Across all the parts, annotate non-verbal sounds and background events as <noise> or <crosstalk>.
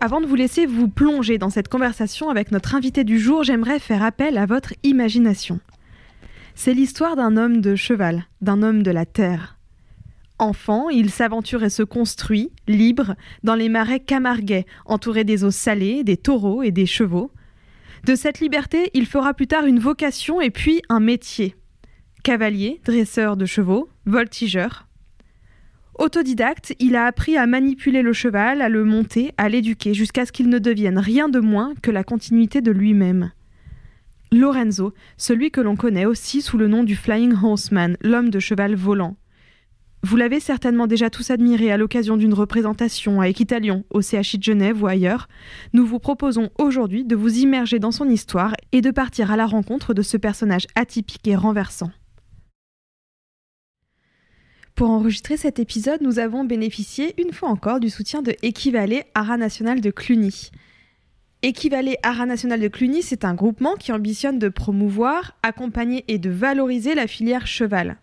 Avant de vous laisser vous plonger dans cette conversation avec notre invité du jour, j'aimerais faire appel à votre imagination. C'est l'histoire d'un homme de cheval, d'un homme de la terre. Enfant, il s'aventure et se construit, libre, dans les marais camarguais, entouré des eaux salées, des taureaux et des chevaux. De cette liberté, il fera plus tard une vocation et puis un métier. Cavalier, dresseur de chevaux, voltigeur. Autodidacte, il a appris à manipuler le cheval, à le monter, à l'éduquer, jusqu'à ce qu'il ne devienne rien de moins que la continuité de lui-même. Lorenzo, celui que l'on connaît aussi sous le nom du Flying Horseman, l'homme de cheval volant. Vous l'avez certainement déjà tous admiré à l'occasion d'une représentation à Équitalion, au CHI de Genève ou ailleurs. Nous vous proposons aujourd'hui de vous immerger dans son histoire et de partir à la rencontre de ce personnage atypique et renversant. Pour enregistrer cet épisode, nous avons bénéficié une fois encore du soutien de Équivalet Ara National de Cluny. Équivalet Ara National de Cluny, c'est un groupement qui ambitionne de promouvoir, accompagner et de valoriser la filière cheval.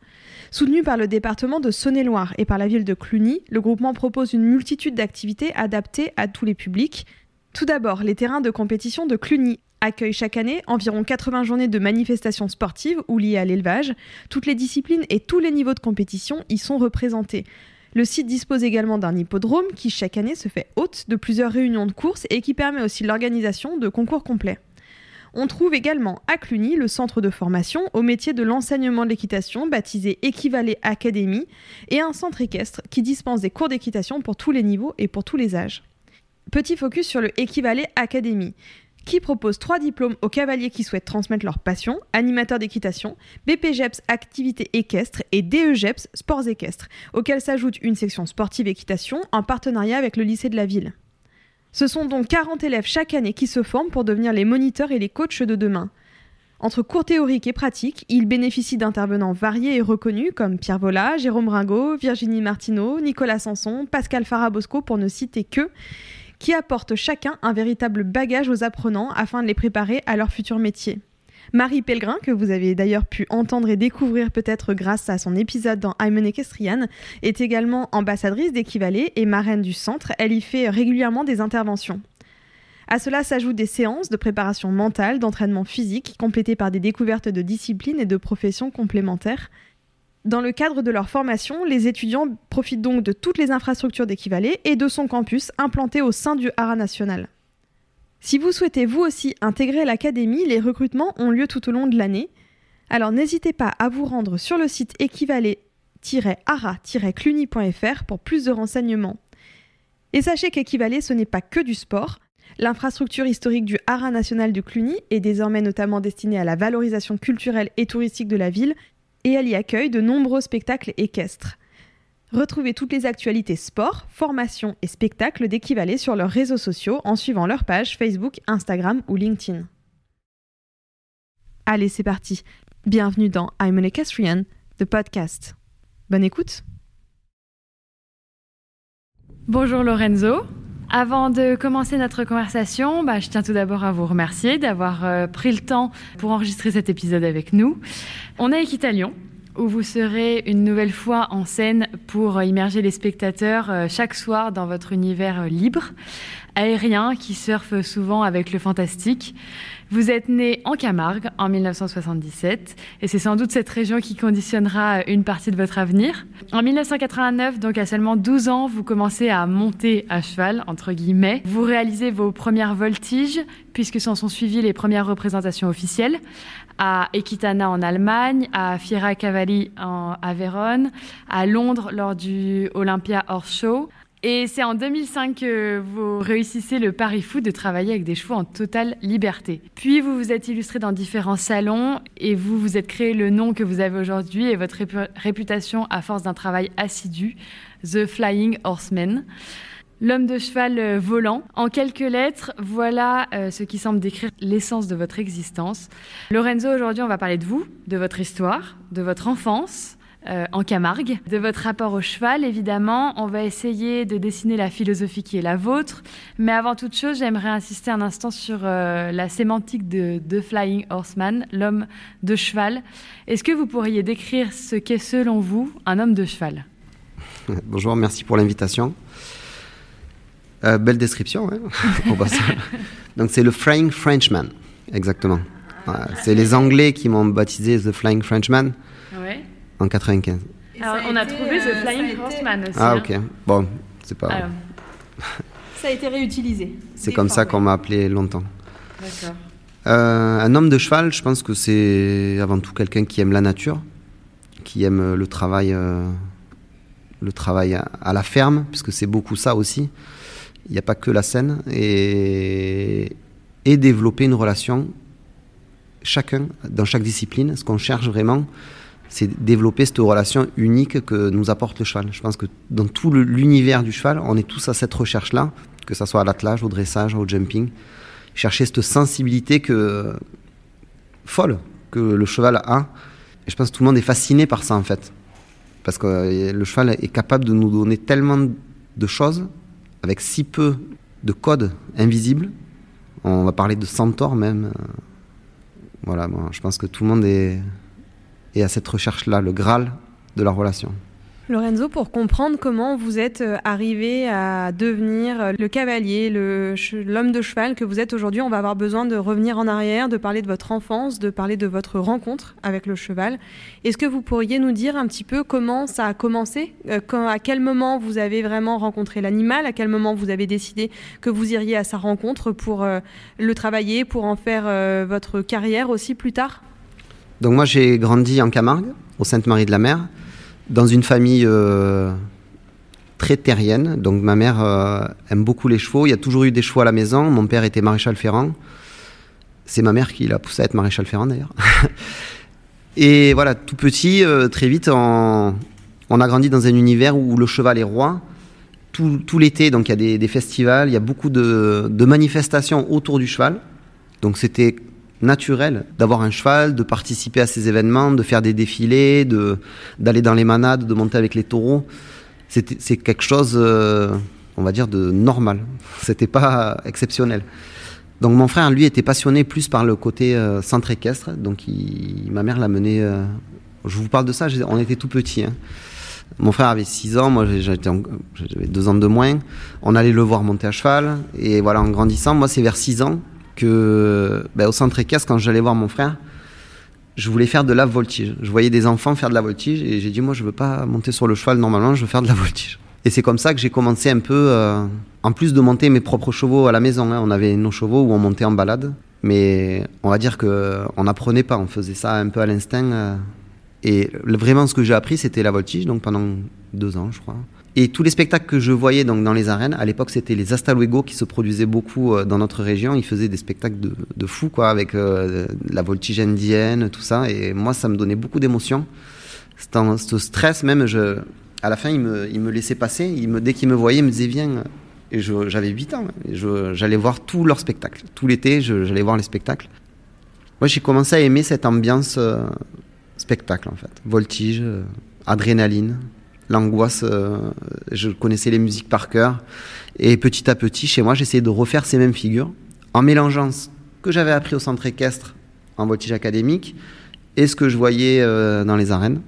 Soutenu par le département de Saône-et-Loire et par la ville de Cluny, le groupement propose une multitude d'activités adaptées à tous les publics. Tout d'abord, les terrains de compétition de Cluny accueillent chaque année environ 80 journées de manifestations sportives ou liées à l'élevage. Toutes les disciplines et tous les niveaux de compétition y sont représentés. Le site dispose également d'un hippodrome qui chaque année se fait hôte de plusieurs réunions de courses et qui permet aussi l'organisation de concours complets. On trouve également à Cluny le centre de formation au métier de l'enseignement de l'équitation baptisé Équivalet Académie et un centre équestre qui dispense des cours d'équitation pour tous les niveaux et pour tous les âges. Petit focus sur le Équivalet Académie qui propose trois diplômes aux cavaliers qui souhaitent transmettre leur passion, animateur d'équitation, BPGEPS activités équestres et DEGEPS sports équestres, auxquels s'ajoute une section sportive équitation en partenariat avec le lycée de la ville. Ce sont donc 40 élèves chaque année qui se forment pour devenir les moniteurs et les coachs de demain. Entre cours théoriques et pratiques, ils bénéficient d'intervenants variés et reconnus comme Pierre Vola, Jérôme Ringot, Virginie Martineau, Nicolas Sanson, Pascal Farabosco pour ne citer que, qui apportent chacun un véritable bagage aux apprenants afin de les préparer à leur futur métier. Marie Pellegrin, que vous avez d'ailleurs pu entendre et découvrir peut-être grâce à son épisode dans an Equestrian, est également ambassadrice d'Équivalet et marraine du centre. Elle y fait régulièrement des interventions. À cela s'ajoutent des séances de préparation mentale, d'entraînement physique, complétées par des découvertes de disciplines et de professions complémentaires. Dans le cadre de leur formation, les étudiants profitent donc de toutes les infrastructures d'Équivalet et de son campus implanté au sein du Hara National. Si vous souhaitez vous aussi intégrer l'académie, les recrutements ont lieu tout au long de l'année. Alors n'hésitez pas à vous rendre sur le site équivalet-ara-cluny.fr pour plus de renseignements. Et sachez qu'équivalet, ce n'est pas que du sport. L'infrastructure historique du Haras national de Cluny est désormais notamment destinée à la valorisation culturelle et touristique de la ville et elle y accueille de nombreux spectacles équestres. Retrouvez toutes les actualités sport, formation et spectacles d'Équivalet sur leurs réseaux sociaux en suivant leur page Facebook, Instagram ou LinkedIn. Allez, c'est parti. Bienvenue dans I'm an Equestrian, the podcast. Bonne écoute. Bonjour Lorenzo. Avant de commencer notre conversation, bah, je tiens tout d'abord à vous remercier d'avoir euh, pris le temps pour enregistrer cet épisode avec nous. On est à Equitalion, où vous serez une nouvelle fois en scène pour immerger les spectateurs euh, chaque soir dans votre univers euh, libre, aérien, qui surfe souvent avec le fantastique. Vous êtes né en Camargue en 1977 et c'est sans doute cette région qui conditionnera une partie de votre avenir. En 1989, donc à seulement 12 ans, vous commencez à monter à cheval, entre guillemets. Vous réalisez vos premières voltiges puisque s'en sont suivies les premières représentations officielles à Equitana en Allemagne, à Fiera Cavalli en, à à Londres lors du Olympia Horse Show, et c'est en 2005 que vous réussissez le pari fou de travailler avec des chevaux en totale liberté. Puis vous vous êtes illustré dans différents salons et vous vous êtes créé le nom que vous avez aujourd'hui et votre réputation à force d'un travail assidu, The Flying Horseman. L'homme de cheval euh, volant. En quelques lettres, voilà euh, ce qui semble décrire l'essence de votre existence. Lorenzo, aujourd'hui, on va parler de vous, de votre histoire, de votre enfance, euh, en Camargue, de votre rapport au cheval, évidemment. On va essayer de dessiner la philosophie qui est la vôtre. Mais avant toute chose, j'aimerais insister un instant sur la sémantique de, de Flying Horseman, l'homme de cheval. Est-ce que vous pourriez décrire ce qu'est selon vous un homme de cheval? <laughs> Bonjour, merci pour l'invitation. Euh, belle description, hein <laughs> Donc c'est le Flying Frenchman, exactement. c'est les Anglais qui m'ont baptisé The Flying Frenchman en 95. Alors, on a trouvé The Flying Horseman aussi. Ah, ok. Bon, c'est pas. <laughs> ça a été réutilisé. C'est comme ça qu'on m'a appelé longtemps. D'accord. Euh, un homme de cheval, je pense que c'est avant tout quelqu'un qui aime la nature, qui aime le travail, euh, le travail à, la ferme, puisque c'est beaucoup ça aussi. Il n'y a pas que la scène. Et, développer une relation, chacun, dans chaque discipline. Ce qu'on cherche vraiment, c'est développer cette relation unique que nous apporte le cheval. Je pense que dans tout l'univers du cheval, on est tous à cette recherche-là, que ce soit à l'attelage, au dressage, au jumping. Chercher cette sensibilité que, folle que le cheval a. Et je pense que tout le monde est fasciné par ça en fait. Parce que euh, le cheval est capable de nous donner tellement de choses avec si peu de codes invisibles. On va parler de centaure même. Voilà, je pense que tout le monde est, et à cette recherche-là, le Graal de la relation. Lorenzo, pour comprendre comment vous êtes euh, arrivé à devenir euh, le cavalier, l'homme de cheval que vous êtes aujourd'hui, on va avoir besoin de revenir en arrière, de parler de votre enfance, de parler de votre rencontre avec le cheval. Est-ce que vous pourriez nous dire un petit peu comment ça a commencé euh, À quel moment vous avez vraiment rencontré l'animal À quel moment vous avez décidé que vous iriez à sa rencontre pour le travailler, pour en faire votre carrière aussi plus tard? Donc moi j'ai grandi en Camargue, au Sainte-Marie de la Mer, dans une famille euh, très terrienne. Donc ma mère euh, aime beaucoup les chevaux. Il y a toujours eu des chevaux à la maison. Mon père était maréchal ferrant. C'est ma mère qui l'a poussé à être maréchal ferrant d'ailleurs. <laughs> Et voilà, tout petit, euh, très vite, on, a grandi dans un univers où le cheval est roi. Tout, l'été, donc il y a des, festivals, il y a beaucoup de, de manifestations autour du cheval. Donc c'était naturel d'avoir un cheval, de participer à ces événements, de faire des défilés, de d'aller dans les manades, de monter avec les taureaux. C'est quelque chose, euh, on va dire, de normal. C'était pas exceptionnel. Donc mon frère, lui, était passionné plus par le côté euh, centre équestre. Donc ma mère l'a mené. Euh, je vous parle de ça, on était tout petits. Hein. Mon frère avait 6 ans, moi j'avais 2 ans de moins. On allait le voir monter à cheval. Et voilà, en grandissant, moi c'est vers 6 ans que ben, au centre équestre, quand j'allais voir mon frère, je voulais faire de la voltige. Je voyais des enfants faire de la voltige et j'ai dit moi je veux pas monter sur le cheval normalement, je veux faire de la voltige. Et c'est comme ça que j'ai commencé un peu, euh, en plus de monter mes propres chevaux à la maison. Hein, on avait nos chevaux où on montait en balade, mais on va dire que on n'apprenait pas, on faisait ça un peu à l'instinct. Euh. et vraiment ce que j'ai appris c'était la voltige, donc pendant deux ans je crois. Et tous les spectacles que je voyais donc dans les arènes, à l'époque c'était les Astaluego qui se produisaient beaucoup euh, dans notre région. Ils faisaient des spectacles de, de fou quoi, avec euh, la voltige indienne, tout ça. Et moi ça me donnait beaucoup d'émotions. Ce stress même, je, à la fin il me, il me laissait passer. Il me, dès qu'il me voyait, il me disait viens. Et j'avais 8 ans. J'allais voir tous leurs spectacles. Tout l'été, j'allais voir les spectacles. Moi j'ai commencé à aimer cette ambiance euh, spectacle en fait. Voltige, adrénaline l'angoisse. Euh, je connaissais les musiques par cœur. Et petit à petit, chez moi, j'essayais de refaire ces mêmes figures en mélangeant ce que j'avais appris au centre équestre en voltige académique et ce que je voyais euh, dans les arènes.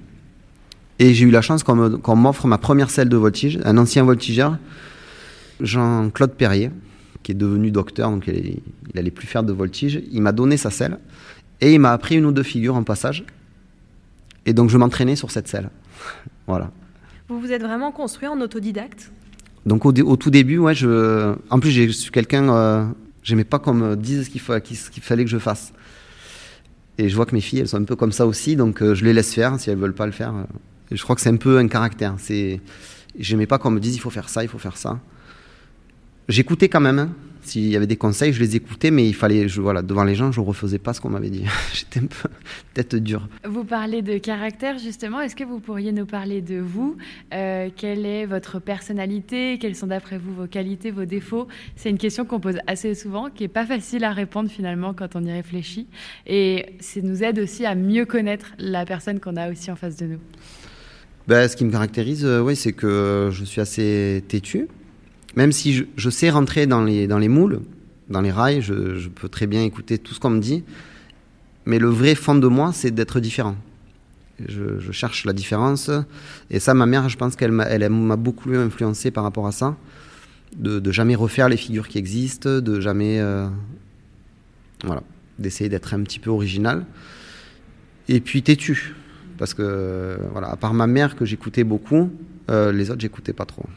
Et j'ai eu la chance qu'on m'offre ma première selle de voltige, un ancien voltigeur, Jean-Claude Perrier, qui est devenu docteur, donc il, il allait plus faire de voltige. Il m'a donné sa selle et il m'a appris une ou deux figures en passage. Et donc je m'entraînais sur cette selle. <laughs> voilà. Vous vous êtes vraiment construit en autodidacte? Donc au, tout début, ouais, en plus je suis quelqu'un, euh, j'aimais pas qu'on me dise ce qu'il qu fallait que je fasse. Et je vois que mes filles, elles sont un peu comme ça aussi, donc euh, je les laisse faire si elles veulent pas le faire. Et je crois que c'est un peu un caractère. C'est, j'aimais pas qu'on me dise il faut faire ça, il faut faire ça. J'écoutais quand même. Hein. S'il y avait des conseils, je les écoutais, mais il fallait, je, voilà, devant les gens, je ne refaisais pas ce qu'on m'avait dit. <laughs> J'étais un peu <laughs> tête dure. Vous parlez de caractère, justement. Est-ce que vous pourriez nous parler de vous? Euh, Quelle est votre personnalité? Quelles sont, d'après vous, vos qualités, vos défauts? C'est une question qu'on pose assez souvent, qui n'est pas facile à répondre, finalement, quand on y réfléchit. Et ça nous aide aussi à mieux connaître la personne qu'on a aussi en face de nous. Ben, ce qui me caractérise, euh, oui, c'est que je suis assez têtu même si je, sais rentrer dans les, dans les moules, dans les rails, je, peux très bien écouter tout ce qu'on me dit, mais le vrai fond de moi, c'est d'être différent. Je, cherche la différence, et ça, ma mère, je pense qu'elle m'a beaucoup influencé par rapport à ça, de, de, jamais refaire les figures qui existent, de jamais, euh, voilà, d'essayer d'être un petit peu original, et puis têtu, parce que, voilà, à part ma mère que j'écoutais beaucoup, euh, les autres, j'écoutais pas trop.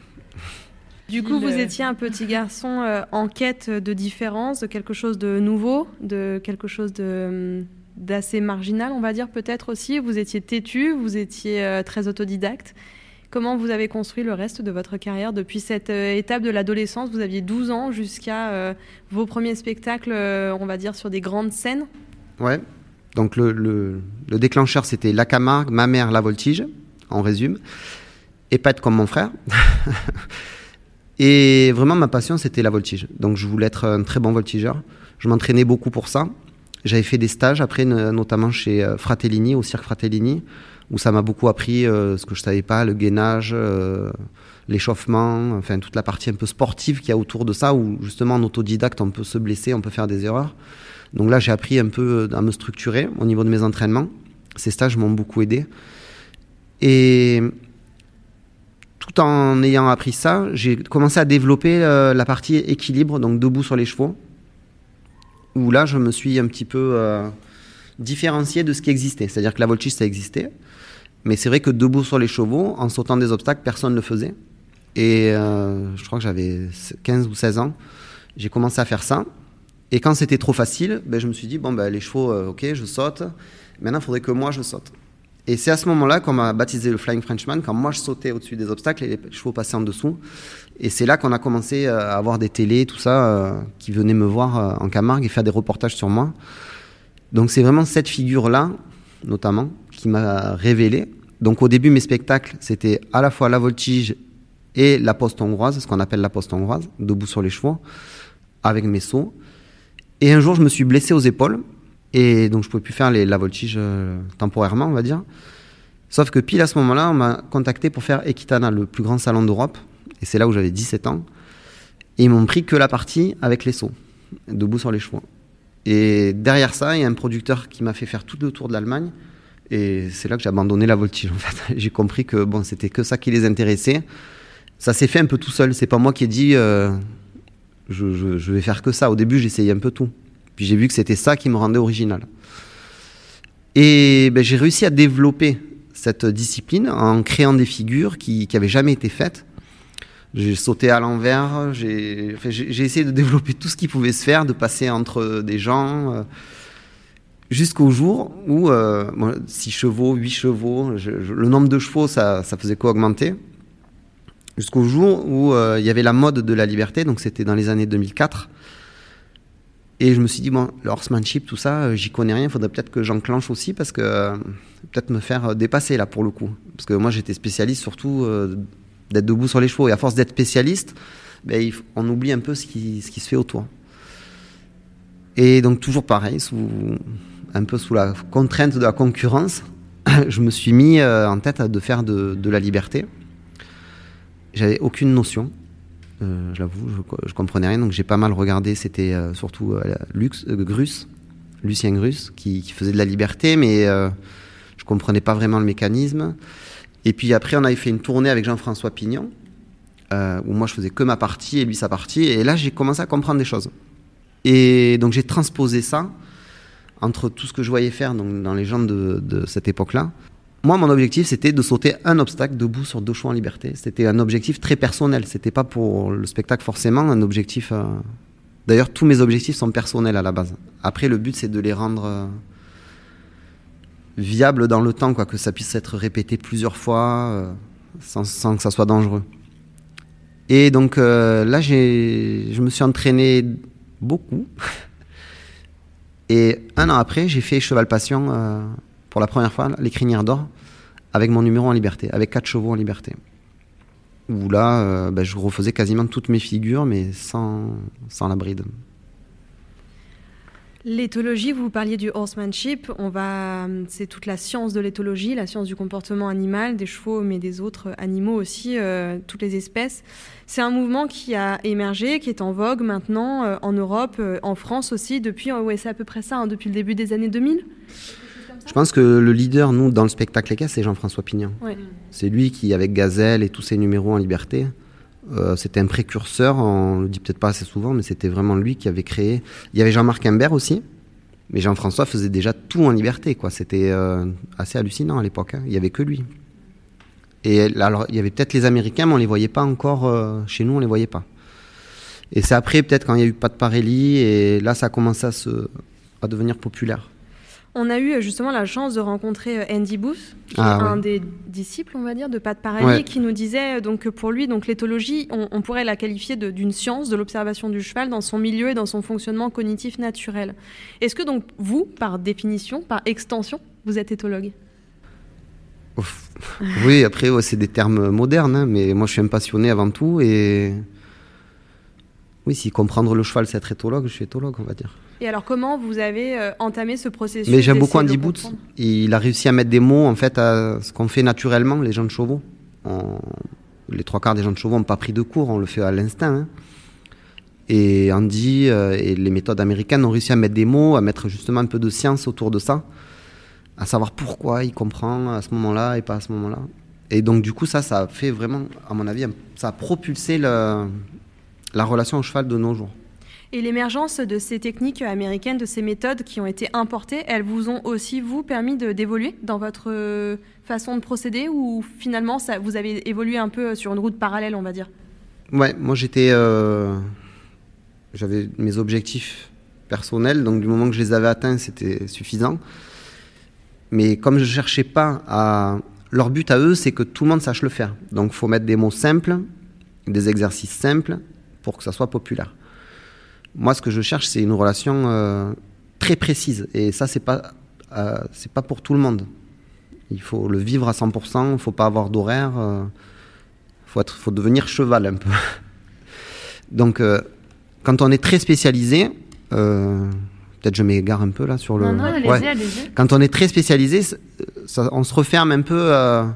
Du coup, vous étiez un petit garçon euh, en quête de différence, de quelque chose de nouveau, de quelque chose de d'assez marginal, on va dire peut-être aussi. Vous étiez têtu, vous étiez euh, très autodidacte. Comment vous avez construit le reste de votre carrière depuis cette euh, étape de l'adolescence? Vous aviez 12 ans jusqu'à euh, vos premiers spectacles, euh, on va dire, sur des grandes scènes? Ouais. Donc le, le, le déclencheur, c'était la Camargue, ma mère, la voltige, en résume. Et pas être comme mon frère. <laughs> Et vraiment, ma passion, c'était la voltige. Donc, je voulais être un très bon voltigeur. Je m'entraînais beaucoup pour ça. J'avais fait des stages après, notamment chez Fratellini, au cirque Fratellini, où ça m'a beaucoup appris euh, ce que je savais pas, le gainage, euh, l'échauffement, enfin toute la partie un peu sportive qu'il y a autour de ça, où justement en autodidacte, on peut se blesser, on peut faire des erreurs. Donc là, j'ai appris un peu à me structurer au niveau de mes entraînements. Ces stages m'ont beaucoup aidé. Et tout en ayant appris ça, j'ai commencé à développer euh, la partie équilibre, donc debout sur les chevaux, où là, je me suis un petit peu euh, différencié de ce qui existait. C'est-à-dire que la voltige, ça existait, mais c'est vrai que debout sur les chevaux, en sautant des obstacles, personne ne le faisait. Et euh, je crois que j'avais 15 ou 16 ans, j'ai commencé à faire ça. Et quand c'était trop facile, ben, je me suis dit, bon, ben, les chevaux, ok, je saute. Maintenant, il faudrait que moi, je saute. Et c'est à ce moment-là qu'on m'a baptisé le Flying Frenchman, quand moi je sautais au-dessus des obstacles et les chevaux passaient en dessous. Et c'est là qu'on a commencé à avoir des télés, tout ça, euh, qui venaient me voir euh, en Camargue et faire des reportages sur moi. Donc c'est vraiment cette figure-là, notamment, qui m'a révélé. Donc au début, mes spectacles, c'était à la fois la voltige et la poste hongroise, ce qu'on appelle la poste hongroise, debout sur les chevaux, avec mes sauts. Et un jour, je me suis blessé aux épaules et donc, je pouvais plus faire les, la voltige euh, temporairement, on va dire. Sauf que pile à ce moment-là, on m'a contacté pour faire Equitana, le plus grand salon d'Europe. Et c'est là où j'avais 17 ans. Et ils m'ont pris que la partie avec les sauts, debout sur les chevaux. Et derrière ça, il y a un producteur qui m'a fait faire tout le tour de l'Allemagne. Et c'est là que j'ai abandonné la voltige, en fait. <laughs> j'ai compris que bon, c'était que ça qui les intéressait. Ça s'est fait un peu tout seul. C'est pas moi qui ai dit, euh, je, je, je vais faire que ça. Au début, j'essayais un peu tout. J'ai vu que c'était ça qui me rendait original. Et ben, j'ai réussi à développer cette discipline en créant des figures qui n'avaient jamais été faites. J'ai sauté à l'envers, j'ai essayé de développer tout ce qui pouvait se faire, de passer entre des gens, euh, jusqu'au jour où, euh, bon, 6 chevaux, 8 chevaux, le nombre de chevaux, ça, faisait qu'augmenter. Jusqu'au jour où euh, il y avait la mode de la liberté, donc c'était dans les années 2004. Et je me suis dit, bon, le horsemanship, tout ça, j'y connais rien, il faudrait peut-être que j'enclenche aussi parce que euh, peut-être me faire dépasser là pour le coup. Parce que moi j'étais spécialiste surtout euh, d'être debout sur les chevaux. Et à force d'être spécialiste, ben, on oublie un peu ce qui, se fait autour. Et donc toujours pareil, un peu sous la contrainte de la concurrence, <coughs> je me suis mis euh, en tête de faire de, de la liberté. J'avais aucune notion. Euh, J'avoue, je, je, comprenais rien, donc j'ai pas mal regardé. C'était euh, surtout euh, Lux, Grus, Lucien Grus, qui, faisait de la liberté, mais je comprenais pas vraiment le mécanisme. Et puis après, on avait fait une tournée avec Jean-François Pignon où moi je faisais que ma partie et lui sa partie. Et là, j'ai commencé à comprendre des choses. Et donc j'ai transposé ça entre tout ce que je voyais faire dans les gens de cette époque-là. Moi, mon objectif, c'était de sauter un obstacle debout sur deux choix en liberté. C'était un objectif très personnel. C'était pas pour le spectacle forcément un objectif. Euh... D'ailleurs, tous mes objectifs sont personnels à la base. Après, le but, c'est de les rendre euh, viables dans le temps, quoi, que ça puisse être répété plusieurs fois euh, sans, sans, que ça soit dangereux. Et donc là, je me suis entraîné beaucoup. <laughs> Et un an après, j'ai fait Cheval Passion pour la première fois, les Crinières d'Or, avec mon numéro en liberté, avec quatre chevaux en liberté. Où là, euh, bah, je refaisais quasiment toutes mes figures, mais sans, sans la bride. L'éthologie, vous parliez du horsemanship. On va, c'est toute la science de l'éthologie, la science du comportement animal, des chevaux, mais des autres animaux aussi, euh, toutes les espèces. C'est un mouvement qui a émergé, qui est en vogue maintenant euh, en Europe, en France aussi, depuis, ouais, c'est à peu près ça, hein, depuis le début des années 2000. Je pense que le leader, nous, dans le spectacle ECA, c'est Jean-François Pignon. Ouais. C'est lui qui, avec Gazelle et tous ses numéros en liberté, euh, c'était un précurseur, on le dit peut-être pas assez souvent, mais c'était vraiment lui qui avait créé. Il y avait Jean-Marc Imbert aussi, mais Jean-François faisait déjà tout en liberté, quoi. C'était euh, assez hallucinant à l'époque. Hein. Il y avait que lui. Et alors, il y avait peut-être les Américains, mais on les voyait pas encore. Euh, chez nous, on les voyait pas. Et c'est après, peut-être, quand il y a eu Pat Parelli, et là, ça a commencé à, se, à devenir populaire. On a eu justement la chance de rencontrer Andy Booth, qui ah, est ouais. un des disciples, on va dire, de Pat Parelli, ouais. qui nous disait donc que pour lui, donc l'éthologie, on, on, pourrait la qualifier d'une science de l'observation du cheval dans son milieu et dans son fonctionnement cognitif naturel. Est-ce que donc vous, par définition, par extension, vous êtes éthologue? Ouf. <laughs> Oui, après, ouais, c'est des termes modernes, hein, mais moi je suis un passionné avant tout et. Oui, si comprendre le cheval, c'est être éthologue, je suis éthologue, on va dire. Et alors, comment vous avez euh, entamé ce processus Mais j'aime beaucoup Andy Boots. Il a réussi à mettre des mots, en fait, à ce qu'on fait naturellement, les gens de chevaux. On... Les trois quarts des gens de chevaux n'ont pas pris de cours, on le fait à l'instinct. Hein. Et Andy euh, et les méthodes américaines ont réussi à mettre des mots, à mettre justement un peu de science autour de ça, à savoir pourquoi il comprend à ce moment-là et pas à ce moment-là. Et donc, du coup, ça, ça a fait vraiment, à mon avis, ça a propulsé le, la relation au cheval de nos jours. Et l'émergence de ces techniques américaines, de ces méthodes qui ont été importées, elles vous ont aussi, vous, permis d'évoluer dans votre façon de procéder ou finalement ça, vous avez évolué un peu sur une route parallèle, on va dire? Ouais, moi j'étais. Euh, J'avais mes objectifs personnels, donc du moment que je les avais atteints, c'était suffisant. Mais comme je ne cherchais pas à. Leur but à eux, c'est que tout le monde sache le faire. Donc il faut mettre des mots simples, des exercices simples pour que ça soit populaire. Moi, ce que je cherche, c'est une relation euh, très précise. Et ça, c'est pas, euh, c'est pas pour tout le monde. Il faut le vivre à 100%, il ne faut pas avoir d'horaire. Il euh, faut, faut devenir cheval un peu. <laughs> Donc, quand on est très spécialisé, peut-être je m'égare un peu là sur le. Non, non, allez-y, ouais. allez-y. Quand on est très spécialisé, ça, on se referme un peu. Enfin,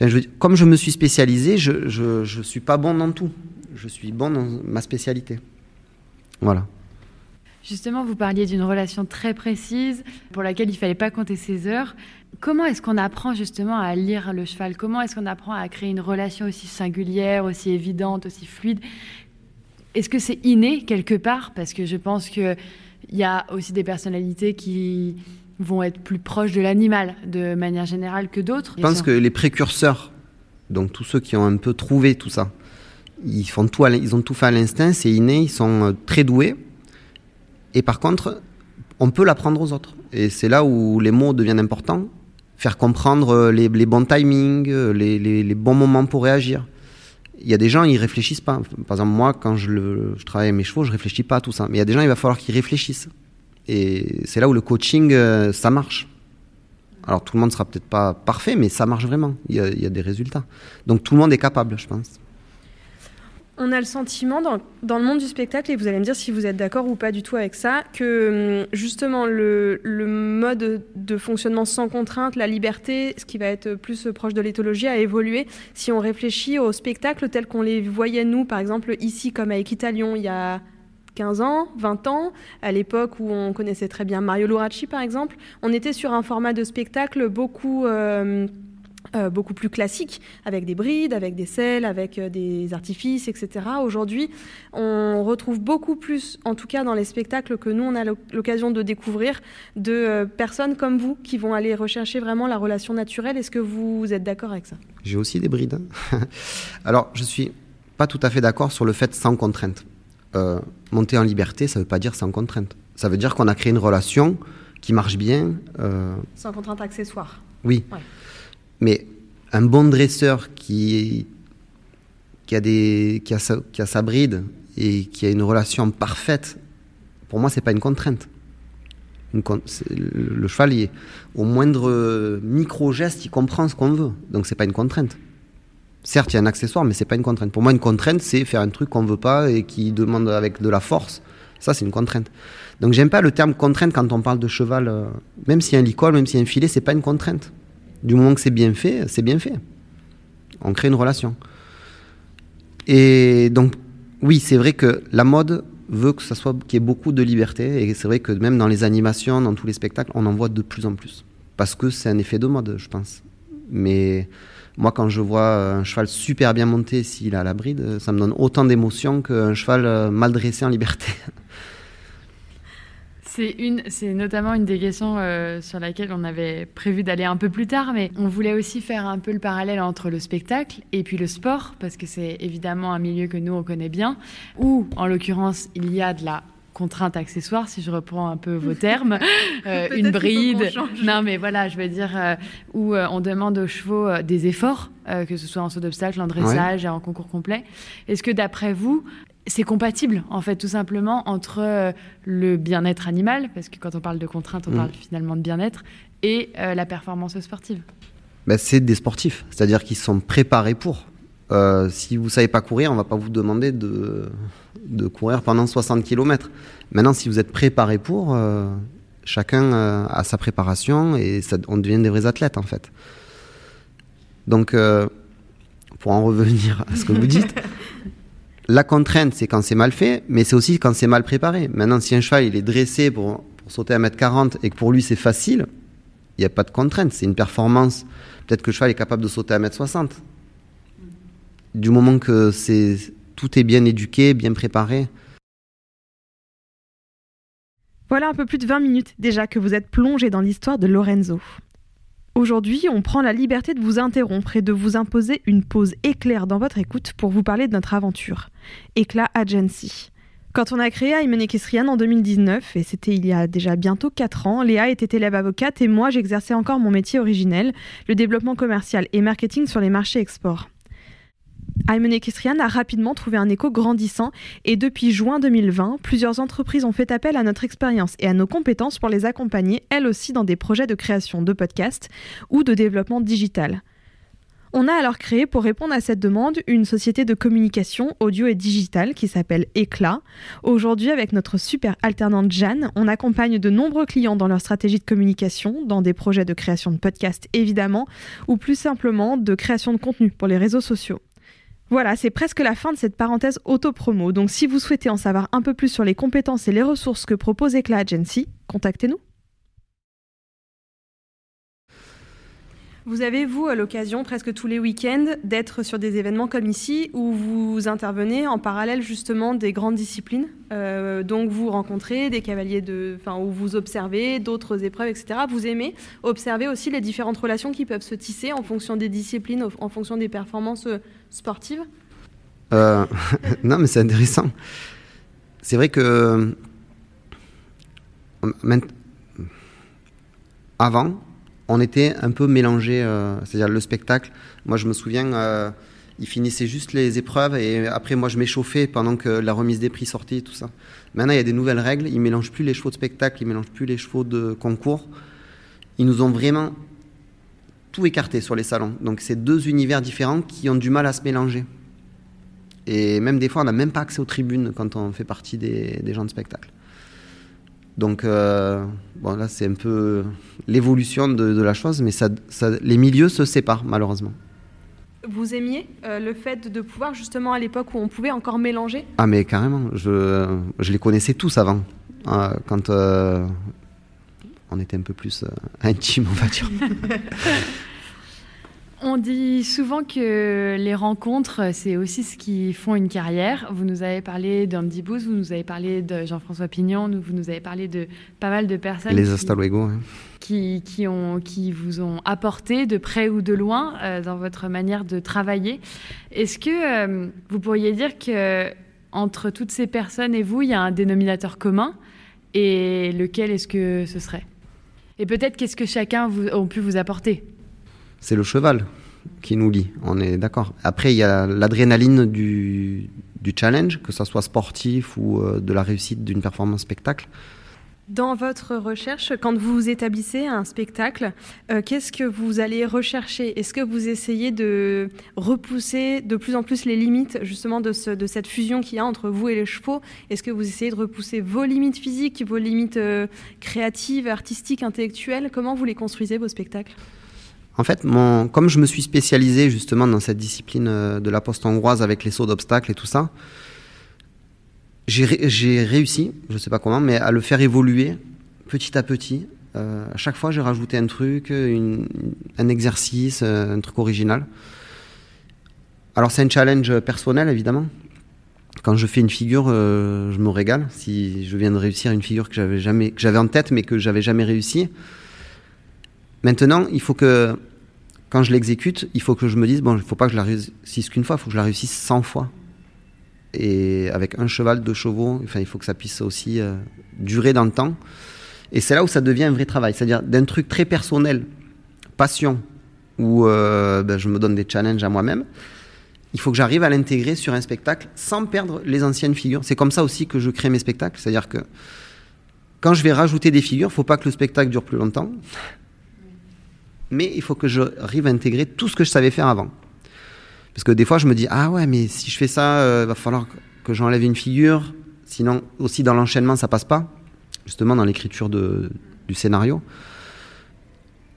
je, comme je me suis spécialisé, je ne suis pas bon dans tout. Je suis bon dans ma spécialité. Voilà. Justement, vous parliez d'une relation très précise pour laquelle il ne fallait pas compter ses heures. Comment est-ce qu'on apprend justement à lire le cheval? Comment est-ce qu'on apprend à créer une relation aussi singulière, aussi évidente, aussi fluide? Est-ce que c'est inné quelque part? Parce que je pense qu'il y a aussi des personnalités qui vont être plus proches de l'animal de manière générale que d'autres. Je pense que les précurseurs, donc tous ceux qui ont un peu trouvé tout ça, ils, font tout, ils ont tout fait à l'instinct, c'est inné, ils sont très doués. Et par contre, on peut l'apprendre aux autres. Et c'est là où les mots deviennent importants. Faire comprendre les, les bons timings, les, les, bons moments pour réagir. Il y a des gens, ils réfléchissent pas. Par exemple, moi, quand je, le, je travaille avec mes chevaux, je réfléchis pas à tout ça. Mais il y a des gens, il va falloir qu'ils réfléchissent. Et c'est là où le coaching, ça marche. Alors tout le monde sera peut-être pas parfait, mais ça marche vraiment. Il y a des résultats. Donc tout le monde est capable, je pense. On a le sentiment dans, le monde du spectacle, et vous allez me dire si vous êtes d'accord ou pas du tout avec ça, que hum, justement le, mode de fonctionnement sans contrainte, la liberté, ce qui va être plus proche de l'éthologie, a évolué. Si on réfléchit aux spectacles tels qu'on les voyait nous, par exemple ici comme à Equitalion il y a 15 ans, 20 ans, à l'époque où on connaissait très bien Mario Luracci par exemple, on était sur un format de spectacle beaucoup... Euh, euh, beaucoup plus classique, avec des brides, avec des selles, avec euh, des artifices, etc. Aujourd'hui, on retrouve beaucoup plus, en tout cas dans les spectacles que nous, on a l'occasion de découvrir, de euh, personnes comme vous qui vont aller rechercher vraiment la relation naturelle. Est-ce que vous êtes d'accord avec ça? J'ai aussi des brides. <laughs> Alors, je suis pas tout à fait d'accord sur le fait sans contrainte. monter en liberté, ça ne veut pas dire sans contrainte. Ça veut dire qu'on a créé une relation qui marche bien. Sans contrainte accessoire. Oui. Mais un bon dresseur qui, a, sa, bride et qui a une relation parfaite, pour moi, c'est pas une contrainte. Le, cheval, au moindre micro-geste, il comprend ce qu'on veut. Donc, c'est pas une contrainte. Certes, il y a un accessoire, mais c'est pas une contrainte. Pour moi, une contrainte, c'est faire un truc qu'on veut pas et qui demande avec de la force. Ça, c'est une contrainte. Donc, j'aime pas le terme contrainte quand on parle de cheval. Euh, même a un licol, même a un filet, c'est pas une contrainte. Du moment que c'est bien fait, c'est bien fait. On crée une relation. Et donc, oui, c'est vrai que la mode veut que ça soit qu'il y ait beaucoup de liberté et c'est vrai que même dans les animations, dans tous les spectacles, on en voit de plus en plus parce que c'est un effet de mode, je pense. Mais moi, quand je vois un cheval super bien monté, s'il a la bride, ça me donne autant d'émotion qu'un cheval mal dressé en liberté. <laughs> C'est une, c'est notamment une des questions euh, sur laquelle on avait prévu d'aller un peu plus tard, mais on voulait aussi faire un peu le parallèle entre le spectacle et puis le sport, parce que c'est évidemment un milieu que nous on connaît bien, où en l'occurrence il y a de la contrainte accessoire, si je reprends un peu vos <laughs> termes, euh, une bride. Non, mais voilà, je veux dire, euh, où on demande aux chevaux des efforts, que ce soit en saut d'obstacle, en dressage, en concours complet. Est-ce que d'après vous, c'est compatible, en fait, tout simplement, entre euh, le bien-être animal, parce que quand on parle de contrainte, on mm. parle finalement de bien-être, et euh, la performance sportive. Ben, c'est des sportifs, c'est-à-dire qu'ils sont préparés pour. Euh, si vous ne savez pas courir, on ne va pas vous demander de, de courir pendant 60 km. Maintenant, si vous êtes préparé pour, chacun a sa préparation et ça, on devient des vrais athlètes, en fait. Donc, pour en revenir à ce que vous dites, <laughs> La contrainte, c'est quand c'est mal fait, mais c'est aussi quand c'est mal préparé. Maintenant, si un cheval il est dressé pour, sauter à 1m40 et que pour lui c'est facile, il n'y a pas de contrainte. C'est une performance. Peut-être que le cheval est capable de sauter à 1m60. Du moment que c'est, tout est bien éduqué, bien préparé. Voilà un peu plus de 20 minutes déjà que vous êtes plongé dans l'histoire de Lorenzo. Aujourd'hui, on prend la liberté de vous interrompre et de vous imposer une pause éclair dans votre écoute pour vous parler de notre aventure. Éclat Agency. Quand on a créé Aymen Equestrian en 2019, et c'était il y a déjà bientôt 4 ans, Léa était élève avocate et moi j'exerçais encore mon métier originel, le développement commercial et marketing sur les marchés export. Aymen Equestrian a rapidement trouvé un écho grandissant et depuis juin 2020, plusieurs entreprises ont fait appel à notre expérience et à nos compétences pour les accompagner, elles aussi, dans des projets de création de podcasts ou de développement digital. On a alors créé, pour répondre à cette demande, une société de communication audio et digital qui s'appelle Éclat. Aujourd'hui, avec notre super alternante Jeanne, on accompagne de nombreux clients dans leur stratégie de communication, dans des projets de création de podcasts évidemment, ou plus simplement de création de contenu pour les réseaux sociaux. Voilà, c'est presque la fin de cette parenthèse auto-promo. Donc si vous souhaitez en savoir un peu plus sur les compétences et les ressources que propose Eclat Agency, contactez-nous. Vous avez, vous, l'occasion presque tous les week-ends d'être sur des événements comme ici où vous intervenez en parallèle justement des grandes disciplines. Euh, donc vous rencontrez des cavaliers de, enfin, où vous observez d'autres épreuves, etc. Vous aimez observer aussi les différentes relations qui peuvent se tisser en fonction des disciplines, en fonction des performances euh, sportives <laughs> euh, Non, mais c'est intéressant. C'est vrai que avant, on était un peu mélangé, euh, c'est-à-dire le spectacle. Moi, je me souviens, euh, il finissait juste les épreuves et après, moi, je m'échauffais pendant que la remise des prix sortait et tout ça. Maintenant, il y a des nouvelles règles. Ils mélangent plus les chevaux de spectacle, ils mélangent plus les chevaux de concours. Ils nous ont vraiment tout écarté sur les salons. Donc, c'est deux univers différents qui ont du mal à se mélanger. Et même des fois, on n'a même pas accès aux tribunes quand on fait partie des gens de spectacle. Donc, euh, bon, là, c'est un peu l'évolution de, la chose, mais ça, les milieux se séparent, malheureusement. Vous aimiez euh, le fait de pouvoir, justement, à l'époque où on pouvait encore mélanger? Ah, mais carrément. Je, je les connaissais tous avant. Hein, quand euh, on était un peu plus intime, on va dire. <laughs> On dit souvent que les rencontres, c'est aussi ce qui font une carrière. Vous nous avez parlé d'Andy Booth, vous nous avez parlé de Jean-François Pignon, vous nous avez parlé de pas mal de personnes. Les hasta hein. qui, qui, ont, qui vous ont apporté de près ou de loin euh, dans votre manière de travailler. Est-ce que euh, vous pourriez dire que entre toutes ces personnes et vous, il y a un dénominateur commun? Et lequel est-ce que ce serait? Et peut-être qu'est-ce que chacun vous, a pu vous apporter c'est le cheval qui nous lie, on est d'accord. Après, il y a l'adrénaline du, challenge, que ce soit sportif ou euh, de la réussite d'une performance spectacle. Dans votre recherche, quand vous établissez un spectacle, euh, qu'est-ce que vous allez rechercher? Est-ce que vous essayez de repousser de plus en plus les limites justement de, cette fusion qu'il y a entre vous et les chevaux? Est-ce que vous essayez de repousser vos limites physiques, vos limites euh, créatives, artistiques, intellectuelles? Comment vous les construisez, vos spectacles? En fait, comme je me suis spécialisé justement dans cette discipline euh, de la poste hongroise avec les sauts d'obstacles et tout ça, j'ai réussi, je ne sais pas comment, mais à le faire évoluer petit à petit. Euh, à chaque fois, j'ai rajouté un truc, un exercice, euh, un truc original. Alors, c'est un challenge personnel, évidemment. Quand je fais une figure, je me régale. Si je viens de réussir une figure que j'avais jamais, que j'avais en tête, mais que j'avais jamais réussi, Maintenant, il faut que, quand je l'exécute, il faut que je me dise, bon, il ne faut pas que je la réussisse qu'une fois, il faut que je la réussisse 100 fois. Et avec un cheval, deux chevaux, enfin, il faut que ça puisse aussi euh, durer dans le temps. Et c'est là où ça devient un vrai travail. C'est-à-dire d'un truc très personnel, passion, où euh, ben, je me donne des challenges à moi-même, il faut que j'arrive à l'intégrer sur un spectacle sans perdre les anciennes figures. C'est comme ça aussi que je crée mes spectacles. C'est-à-dire que quand je vais rajouter des figures, il ne faut pas que le spectacle dure plus longtemps mais il faut que j'arrive à intégrer tout ce que je savais faire avant. Parce que des fois, je me dis, ah ouais, mais si je fais ça, il euh, va falloir que j'enlève une figure. Sinon, aussi dans l'enchaînement, ça passe pas. Justement, dans l'écriture du scénario.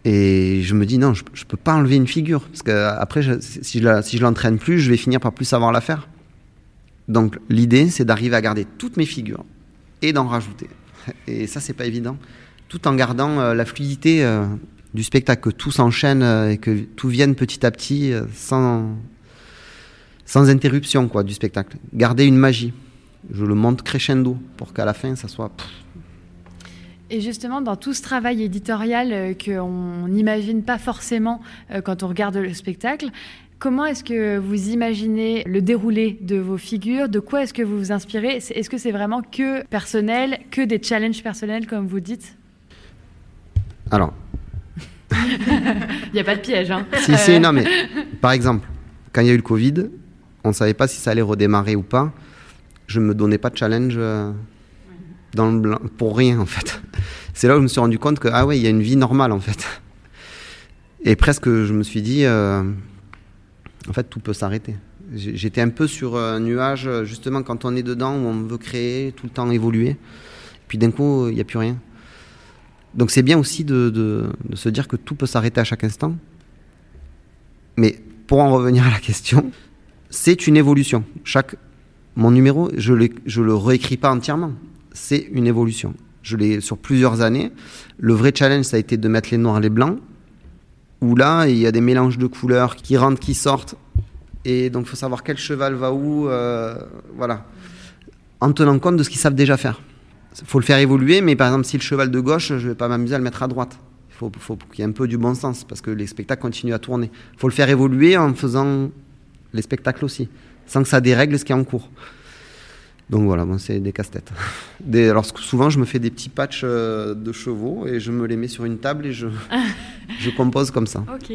Et je me dis, non, je, ne peux pas enlever une figure. Parce qu'après, si je, si je l'entraîne plus, je vais finir par plus savoir la faire. Donc, l'idée, c'est d'arriver à garder toutes mes figures et d'en rajouter. <laughs> Et ça, c'est pas évident. Tout en gardant euh, la fluidité. Euh, du spectacle, que tout s'enchaîne euh, et que tout vienne petit à petit euh, sans, sans interruption quoi, du spectacle. Garder une magie. Je le monte crescendo pour qu'à la fin, ça soit... Et justement, dans tout ce travail éditorial euh, qu'on n'imagine pas forcément quand on regarde le spectacle, comment est-ce que vous imaginez le déroulé de vos figures? De quoi est-ce que vous vous inspirez? Est-ce que c'est vraiment que personnel, que des challenges personnels, comme vous dites? Alors, <laughs> il n'y a pas de piège. Hein. Si, si, non, mais par exemple, quand il y a eu le Covid, on ne savait pas si ça allait redémarrer ou pas. Je ne me donnais pas de challenge euh, pour rien en fait. <laughs> C'est là où je me suis rendu compte que, ah ouais, il y a une vie normale en fait. Et presque, je me suis dit, euh, en fait, tout peut s'arrêter. J'étais un peu sur un nuage, justement, quand on est dedans, où on veut créer, tout le temps évoluer. Puis d'un coup, il n'y a plus rien. Donc c'est bien aussi de, se dire que tout peut s'arrêter à chaque instant. Mais pour en revenir à la question, c'est une évolution. Chaque, mon numéro, je ne je le réécris pas entièrement. C'est une évolution. Je l'ai sur plusieurs années. Le vrai challenge, ça a été de mettre les noirs et les blancs, où là, il y a des mélanges de couleurs qui rentrent, qui sortent. Et donc, il faut savoir quel cheval va où. Euh, voilà. En tenant compte de ce qu'ils savent déjà faire faut le faire évoluer, mais par exemple, si le cheval de gauche, je ne vais pas m'amuser à le mettre à droite. Il faut, faut qu'il y ait un peu du bon sens, parce que les spectacles continuent à tourner. Il faut le faire évoluer en faisant les spectacles aussi, sans que ça dérègle ce qui est en cours. Donc voilà, c'est des casse-têtes. <laughs> alors souvent je me fais des petits patchs euh, de chevaux et je me les mets sur une table et je, <laughs> je compose comme ça. Ok.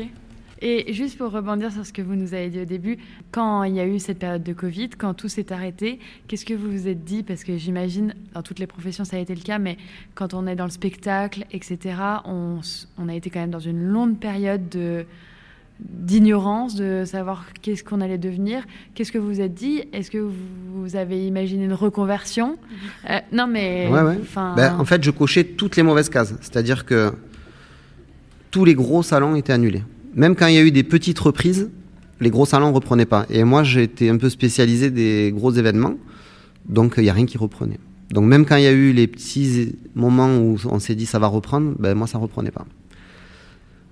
Et juste pour rebondir sur ce que vous nous avez dit au début, quand il y a eu cette période de Covid, quand tout s'est arrêté, qu'est-ce que vous vous êtes dit? Parce que j'imagine, dans toutes les professions, ça a été le cas, mais quand on est dans le spectacle, etc., on, on a été quand même dans une longue période de d'ignorance, de savoir qu'est-ce qu'on allait devenir. Qu'est-ce que vous vous êtes dit? Est-ce que vous avez imaginé une reconversion? <laughs> Euh, Non, mais... Ouais, ouais. Ben, en fait, je cochais toutes les mauvaises cases. C'est-à-dire que tous les gros salons étaient annulés même quand il y a eu des petites reprises, les gros salons ne reprenaient pas. Et moi, j'ai été un peu spécialisé des gros événements, donc il n'y a rien qui reprenait. Donc même quand il y a eu les petits moments où on s'est dit ça va reprendre, ben moi ça reprenait pas.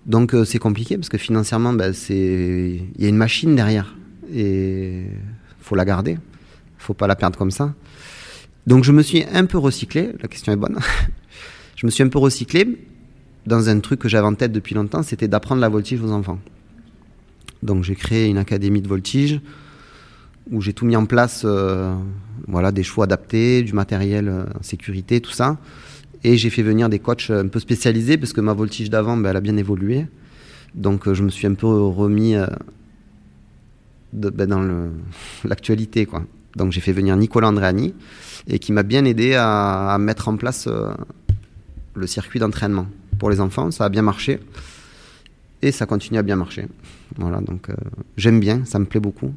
Donc c'est compliqué parce que financièrement, ben, il y a une machine derrière et faut la garder, faut pas la perdre comme ça. Donc je me suis un peu recyclé, la question est bonne. <laughs> je me suis un peu recyclé dans un truc que j'avais en tête depuis longtemps, c'était d'apprendre la voltige aux enfants. Donc j'ai créé une académie de voltige où j'ai tout mis en place, euh, voilà, des chevaux adaptés, du matériel euh, sécurité, tout ça. Et j'ai fait venir des coachs un peu spécialisés parce que ma voltige d'avant, ben, elle a bien évolué. Donc euh, je me suis un peu remis ben, dans <laughs> l'actualité. Donc j'ai fait venir Nicolas Andréani et qui m'a bien aidé à, mettre en place le circuit d'entraînement pour les enfants. Ça a bien marché et ça continue à bien marcher. Voilà, donc j'aime bien, ça me plaît beaucoup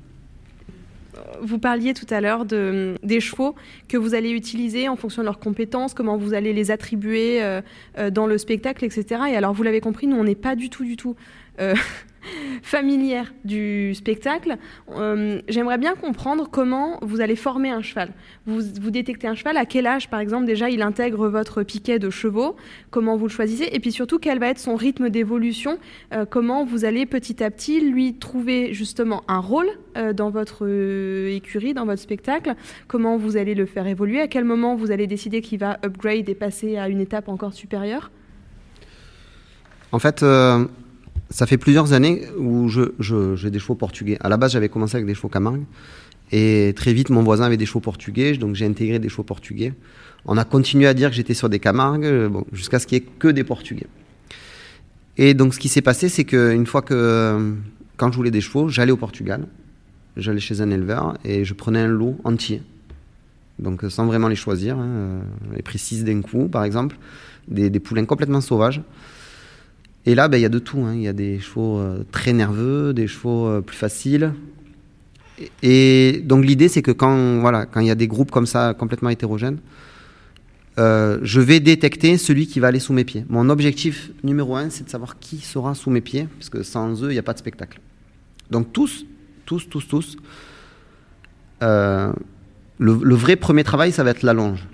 vous parliez tout à l'heure de, des chevaux que vous allez utiliser en fonction de leurs compétences, comment vous allez les attribuer euh, euh, dans le spectacle, etc. Et alors, vous l'avez compris, nous, on n'est pas du tout, du tout euh, <laughs> familière du spectacle, euh, j'aimerais bien comprendre comment vous allez former un cheval. Vous, détectez un cheval, à quel âge, par exemple, déjà il intègre votre piquet de chevaux, comment vous le choisissez, et puis surtout quel va être son rythme d'évolution, euh, comment vous allez petit à petit lui trouver justement un rôle dans votre écurie, dans votre spectacle, comment vous allez le faire évoluer, à quel moment vous allez décider qu'il va upgrade et passer à une étape encore supérieure? En fait, ça fait plusieurs années où j'ai des chevaux portugais. À la base, j'avais commencé avec des chevaux Camargue. Et très vite, mon voisin avait des chevaux portugais, donc j'ai intégré des chevaux portugais. On a continué à dire que j'étais sur des Camargues, bon, jusqu'à ce qu'il n'y ait que des portugais. Et donc, ce qui s'est passé, c'est qu'une fois que, quand je voulais des chevaux, j'allais au Portugal, j'allais chez un éleveur et je prenais un lot entier. Donc, sans vraiment les choisir, hein, les six d'un coup, par exemple, des poulains complètement sauvages. Et là, ben, il y a de tout. Hein. Il y a des chevaux euh, très nerveux, des chevaux euh, plus faciles. Et, donc l'idée, c'est que quand voilà, quand il y a des groupes comme ça complètement hétérogènes, euh, je vais détecter celui qui va aller sous mes pieds. Mon objectif numéro un, c'est de savoir qui sera sous mes pieds, parce que sans eux, il n'y a pas de spectacle. Donc tous, tous, tous, tous. le, le, vrai premier travail, ça va être la longe.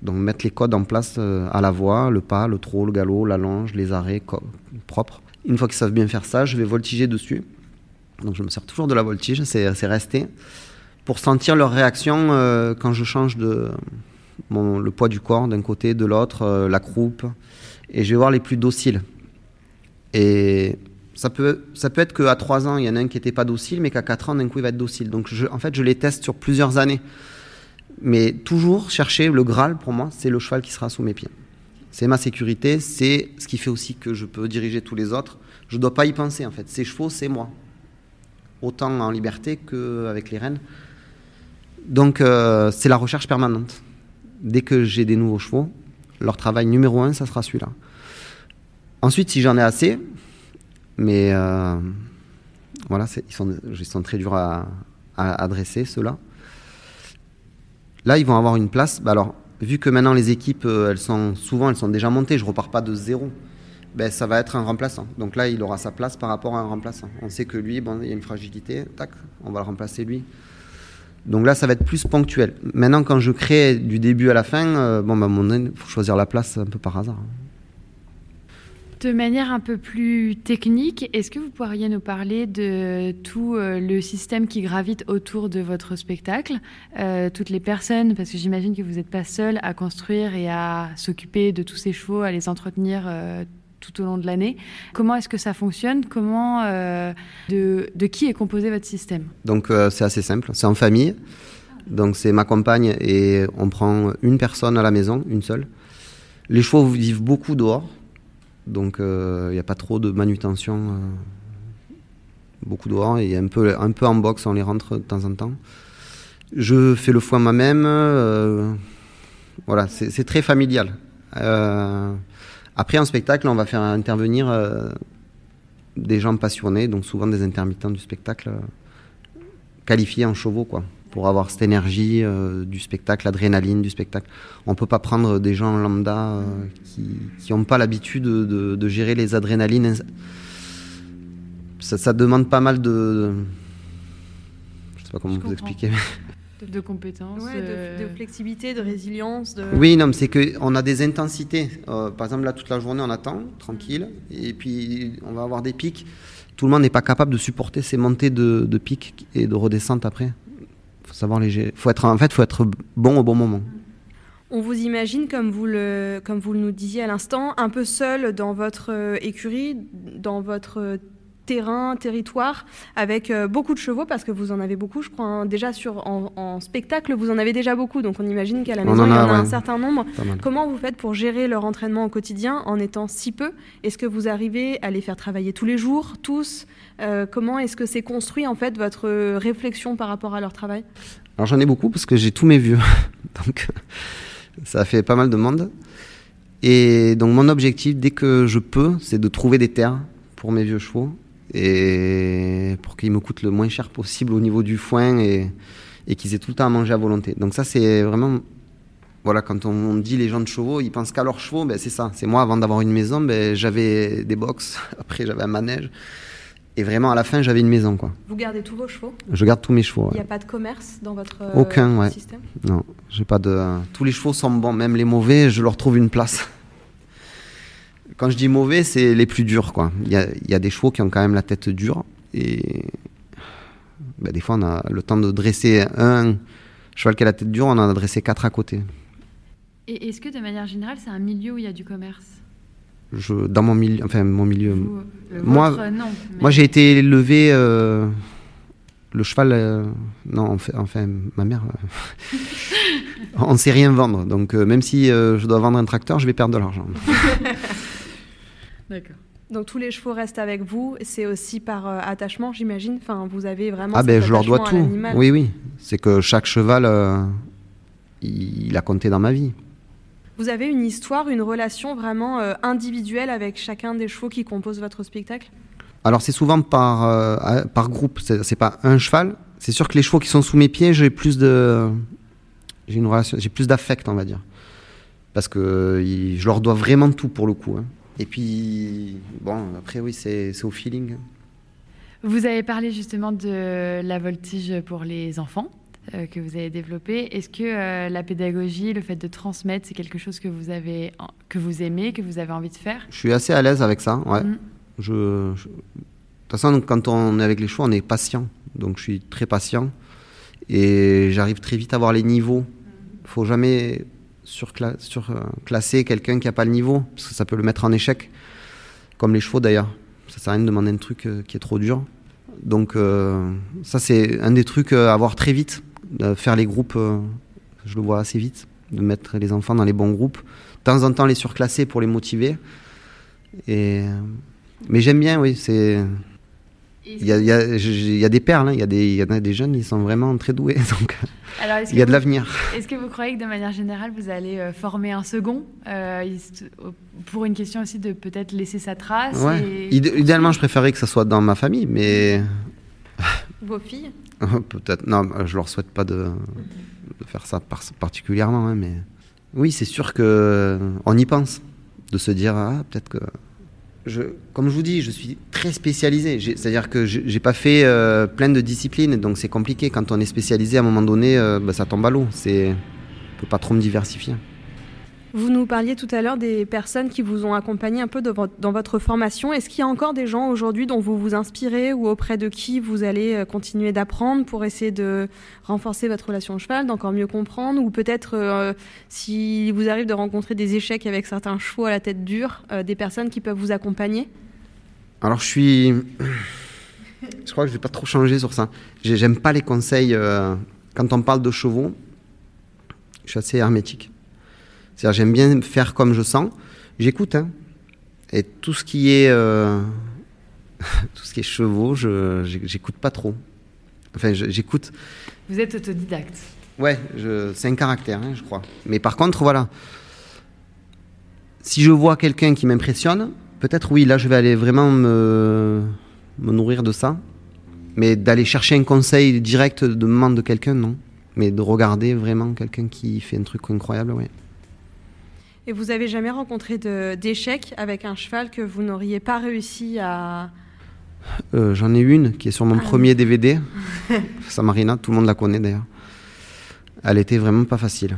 Donc mettre les codes en place euh, à la voix, le pas, le trot, le galop, la longe, les arrêts propres. Une fois qu'ils savent bien faire ça, je vais voltiger dessus. Donc je me sers toujours de la voltige, c'est resté. Pour sentir leur réaction euh, quand je change de le poids du corps d'un côté, de l'autre, euh, la croupe. Et je vais voir les plus dociles. Et ça peut, ça peut être qu'à 3 ans, il y en a un qui n'était pas docile, mais qu'à 4 ans, d'un coup, il va être docile. Donc en fait, je les teste sur plusieurs années. Mais toujours chercher le Graal, pour moi, c'est le cheval qui sera sous mes pieds. C'est ma sécurité, c'est ce qui fait aussi que je peux diriger tous les autres. Je ne dois pas y penser, en fait. Ces chevaux, c'est moi. Autant en liberté qu'avec les rênes. Donc, euh, c'est la recherche permanente. Dès que j'ai des nouveaux chevaux, leur travail numéro un, ça sera celui-là. Ensuite, si j'en ai assez, mais euh, voilà, ils sont, très durs à, à ceux-là. Là, ils vont avoir une place. Bah alors, vu que maintenant les équipes, euh, elles sont souvent, elles sont déjà montées, je repars pas de zéro. Ben, ça va être un remplaçant. Donc là, il aura sa place par rapport à un remplaçant. On sait que lui, bon, il y a une fragilité, tac, on va le remplacer lui. Donc là, ça va être plus ponctuel. Maintenant, quand je crée du début à la fin, euh, bon, bah, il faut choisir la place un peu par hasard. De manière un peu plus technique, est-ce que vous pourriez nous parler de tout euh, le système qui gravite autour de votre spectacle, euh, toutes les personnes, parce que j'imagine que vous n'êtes pas seul à construire et à s'occuper de tous ces chevaux, à les entretenir euh, tout au long de l'année. Comment est-ce que ça fonctionne? Comment, de, de, qui est composé votre système? Donc c'est assez simple, c'est en famille. Donc c'est ma compagne et on prend une personne à la maison, une seule. Les chevaux vivent beaucoup dehors. Donc il euh, n'y a pas trop de manutention. Euh, beaucoup dehors et un peu, un peu en box, on les rentre de temps en temps. Je fais le foin moi-même. Euh, voilà, c'est très familial. après, en spectacle, on va faire intervenir des gens passionnés, donc souvent des intermittents du spectacle, qualifiés en chevaux, quoi pour avoir cette énergie euh, du spectacle, l'adrénaline du spectacle. On peut pas prendre des gens lambda euh, qui n'ont pas l'habitude de, gérer les adrénalines. Ça, demande pas mal de... Je sais pas comment vous expliquer. de compétences, ouais, de, euh, de, flexibilité, de résilience. De... Oui, non, c'est qu'on a des intensités. Euh, par exemple, là, toute la journée, on attend, tranquille, et puis on va avoir des pics. Tout le monde n'est pas capable de supporter ces montées de, de pics et de redescente après. Faut savoir léger. Faut être, en fait, faut être bon au bon moment. On vous imagine, comme vous le, comme vous nous disiez à l'instant, un peu seul dans votre euh, écurie, dans votre terrain, territoire, avec euh, beaucoup de chevaux, parce que vous en avez beaucoup, je crois. Hein. Déjà sur, en, en, spectacle, vous en avez déjà beaucoup, donc on imagine qu'à la maison, il y en a ouais. un certain nombre. Comment vous faites pour gérer leur entraînement au quotidien en étant si peu? Est-ce que vous arrivez à les faire travailler tous les jours, tous? Euh, Comment est-ce que c'est construit, en fait, votre réflexion par rapport à leur travail? Alors j'en ai beaucoup, parce que j'ai tous mes vieux. <laughs> donc ça fait pas mal de monde. Et donc mon objectif, dès que je peux, c'est de trouver des terres pour mes vieux chevaux et pour qu'ils me coûtent le moins cher possible au niveau du foin et, et qu'ils aient tout le temps à manger à volonté. Donc ça c'est vraiment voilà quand on dit les gens de chevaux, ils pensent qu'à leurs chevaux, ben c'est ça. C'est moi avant d'avoir une maison, ben j'avais des box, <laughs> après j'avais un manège et vraiment à la fin j'avais une maison quoi. Vous gardez tous vos chevaux? Je garde tous mes chevaux. Il n'y ouais. a pas de commerce dans votre Aucun, euh, ouais. système? Non, j'ai pas de. Tous les chevaux sont bons, même les mauvais, je leur trouve une place. Quand je dis mauvais, c'est les plus durs, quoi. Il y a, il y a des chevaux qui ont quand même la tête dure et ben, des fois on a le temps de dresser un cheval qui a la tête dure, on en a dressé quatre à côté. Et est-ce que de manière générale, c'est un milieu où il y a du commerce? Je, dans mon milieu, enfin mon milieu. Vous, le moi, vôtre, non, mais- moi j'ai été élevé. euh, le cheval, euh, non, enfin, enfin, ma mère, euh, <laughs> on ne sait rien vendre. Donc, euh, même si euh, je dois vendre un tracteur, je vais perdre de l'argent. <laughs> D'accord. Donc tous les chevaux restent avec vous. C'est aussi par euh, attachement, j'imagine. Enfin, vous avez vraiment. Ah ben, je leur dois tout. Oui, oui. C'est que chaque cheval, euh, il, il a compté dans ma vie. Vous avez une histoire, une relation vraiment euh, individuelle avec chacun des chevaux qui composent votre spectacle? Alors, c'est souvent par, euh, par groupe. C'est c'est pas un cheval. C'est sûr que les chevaux qui sont sous mes pieds, j'ai plus de, j'ai une relation, j'ai plus d'affect, on va dire, parce que il- je leur dois vraiment tout pour le coup. hein. Et puis, bon, après oui, c'est au feeling. Vous avez parlé justement de la voltige pour les enfants euh, que vous avez développé. Est-ce que euh, la pédagogie, le fait de transmettre, c'est quelque chose que vous avez, que vous aimez, que vous avez envie de faire? Je suis assez à l'aise avec ça. Ouais. Mm. Je, je- De toute façon, quand on est avec les chevaux, on est patient. Donc, je suis très patient et j'arrive très vite à voir les niveaux. Faut jamais surcla- surclasser quelqu'un qui n'a pas le niveau parce que ça peut le mettre en échec. Comme les chevaux d'ailleurs. Ça sert à rien de demander un truc euh, qui est trop dur. Donc, euh, ça, c'est un des trucs euh, à voir très vite. De faire les groupes, euh, je le vois assez vite. De mettre les enfants dans les bons groupes. De temps en temps, les surclasser pour les motiver. Mais j'aime bien, oui. C'est. Il y a, il y a- il y a des perles, hein, il y, a des- il y en a des jeunes, ils sont vraiment très doués. <laughs> Donc, Alors, il y a de l'avenir. Est-ce que vous croyez que de manière générale, vous allez euh, former un second euh, hist- pour une question aussi de peut-être laisser sa trace Ouais. et- Idé- idéalement, je préférais que ça soit dans ma famille, mais Vos filles? <laughs> Peut-être. Non, je leur souhaite pas de, de faire ça par- particulièrement, hein, mais oui, c'est sûr que on y pense, de se dire ah peut-être que. Comme je vous dis, je suis très spécialisé. C'est-à-dire que j'ai pas fait euh, plein de disciplines, donc c'est compliqué. Quand on est spécialisé, à un moment donné, euh, bah, ça tombe à l'eau. C'est, on peut pas trop me diversifier. Vous nous parliez tout à l'heure des personnes qui vous ont accompagné un peu dans votre formation. Est-ce qu'il y a encore des gens aujourd'hui dont vous vous inspirez ou auprès de qui vous allez euh, continuer d'apprendre pour essayer de renforcer votre relation au cheval, d'encore mieux comprendre Ou peut-être, euh, vous arrive de rencontrer des échecs avec certains chevaux à la tête dure, euh, des personnes qui peuvent vous accompagner? Alors je suis, je crois que je vais pas trop changer sur ça. J'ai- J'aime pas les conseils euh, quand on parle de chevaux. Je suis assez hermétique. C'est-à-dire j'aime bien faire comme je sens. J'écoute, hein. Et tout ce qui est euh, <laughs> tout ce qui est chevaux, je j'écoute pas trop. Enfin, j'écoute. Vous êtes autodidacte. Ouais, c'est un caractère, hein, je crois. Mais par contre, voilà. Si je vois quelqu'un qui m'impressionne, peut-être oui, là je vais aller vraiment me, me nourrir de ça. Mais d'aller chercher un conseil direct de demande de quelqu'un, non. Mais de regarder vraiment quelqu'un qui fait un truc incroyable, oui. Et vous avez jamais rencontré d'échecs avec un cheval que vous n'auriez pas réussi à... Euh, J'en ai une qui est sur mon Ah. premier DVD, Samarina, tout le monde la connaît d'ailleurs. elle était vraiment pas facile.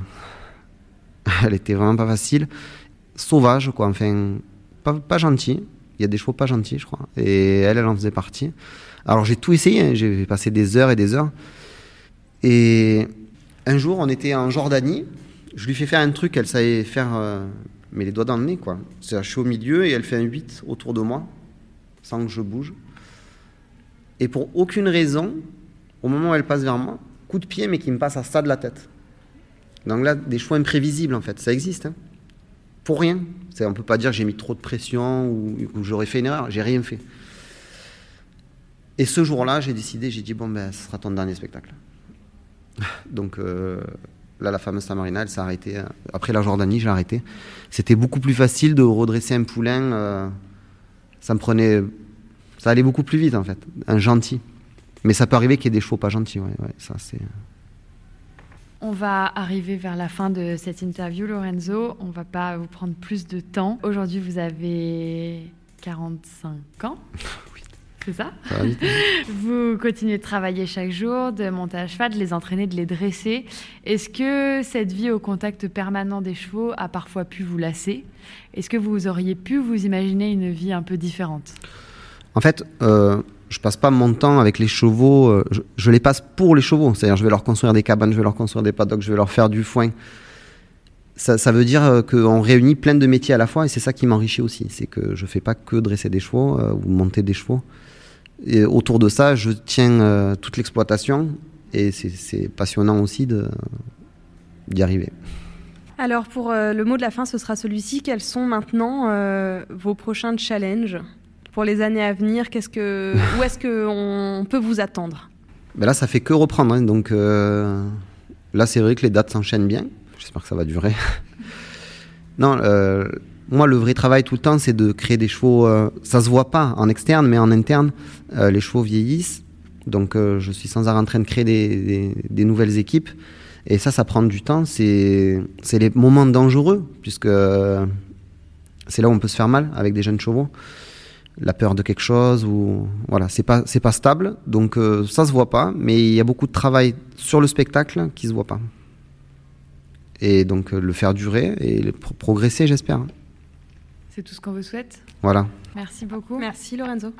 Elle était vraiment pas facile. Sauvage, quoi. Enfin, pas, pas gentille. Il y a des chevaux pas gentils, je crois. Et elle, elle en faisait partie. Alors j'ai tout essayé. Hein. J'ai passé des heures et des heures. Et un jour, on était en Jordanie. Je lui fais faire un truc, elle savait faire, euh, mais les doigts dans le nez, quoi. Je suis au milieu et elle fait un 8 autour de moi, sans que je bouge. Et pour aucune raison, au moment où elle passe vers moi, coup de pied, mais qui me passe à ça de la tête. Donc là, des choix imprévisibles, en fait, ça existe. Hein. Pour rien. On ne peut pas dire j'ai mis trop de pression ou, ou j'aurais fait une erreur. J'ai rien fait. Et ce jour-là, j'ai décidé, j'ai dit, bon, ben, ce sera ton dernier spectacle. <laughs> Donc euh, là, la fameuse Samarina, elle s'est arrêtée. Euh, après la Jordanie, j'ai arrêté. C'était beaucoup plus facile de redresser un poulain. Euh, ça me prenait. Ça allait beaucoup plus vite, en fait. Un gentil. Mais ça peut arriver qu'il y ait des chevaux pas gentils. Ouais, ouais, ça, c'est. On va arriver vers la fin de cette interview, Lorenzo. On va pas vous prendre plus de temps. Aujourd'hui, vous avez 45 ans. <laughs> C'est ça, ça <laughs> Vous continuez de travailler chaque jour, de monter à cheval, de les entraîner, de les dresser. Est-ce que cette vie au contact permanent des chevaux a parfois pu vous lasser? Est-ce que vous auriez pu vous imaginer une vie un peu différente? En fait, euh, je passe pas mon temps avec les chevaux, euh, je, les passe pour les chevaux. C'est-à-dire, je vais leur construire des cabanes, je vais leur construire des paddocks, je vais leur faire du foin. Ça, ça, veut dire euh, qu'on réunit plein de métiers à la fois et c'est ça qui m'enrichit aussi. C'est que je fais pas que dresser des chevaux euh, ou monter des chevaux. Et autour de ça, je tiens euh, toute l'exploitation et c'est passionnant aussi d'y arriver. Alors pour euh, le mot de la fin, ce sera celui-ci. Quels sont maintenant euh, vos prochains challenges pour les années à venir? Qu'est-ce que, <laughs> Où est-ce qu'on peut vous attendre? Ben Là, ça fait que reprendre. Hein, donc là, c'est vrai que les dates s'enchaînent bien. J'espère que ça va durer. <laughs> non, moi, le vrai travail tout le temps, c'est de créer des chevaux. Euh, ça se voit pas en externe, mais en interne, euh, les chevaux vieillissent. Donc, euh, je suis sans arrêt en train de créer des, nouvelles équipes. Et ça, ça prend du temps. C'est les moments dangereux, puisque c'est là où on peut se faire mal avec des jeunes chevaux. La peur de quelque chose, ou voilà, c'est pas pas stable. Donc, ça se voit pas, mais il y a beaucoup de travail sur le spectacle qui se voit pas. Et donc, le faire durer et progresser, j'espère. C'est tout ce qu'on vous souhaite. Voilà. Merci beaucoup. Merci Lorenzo.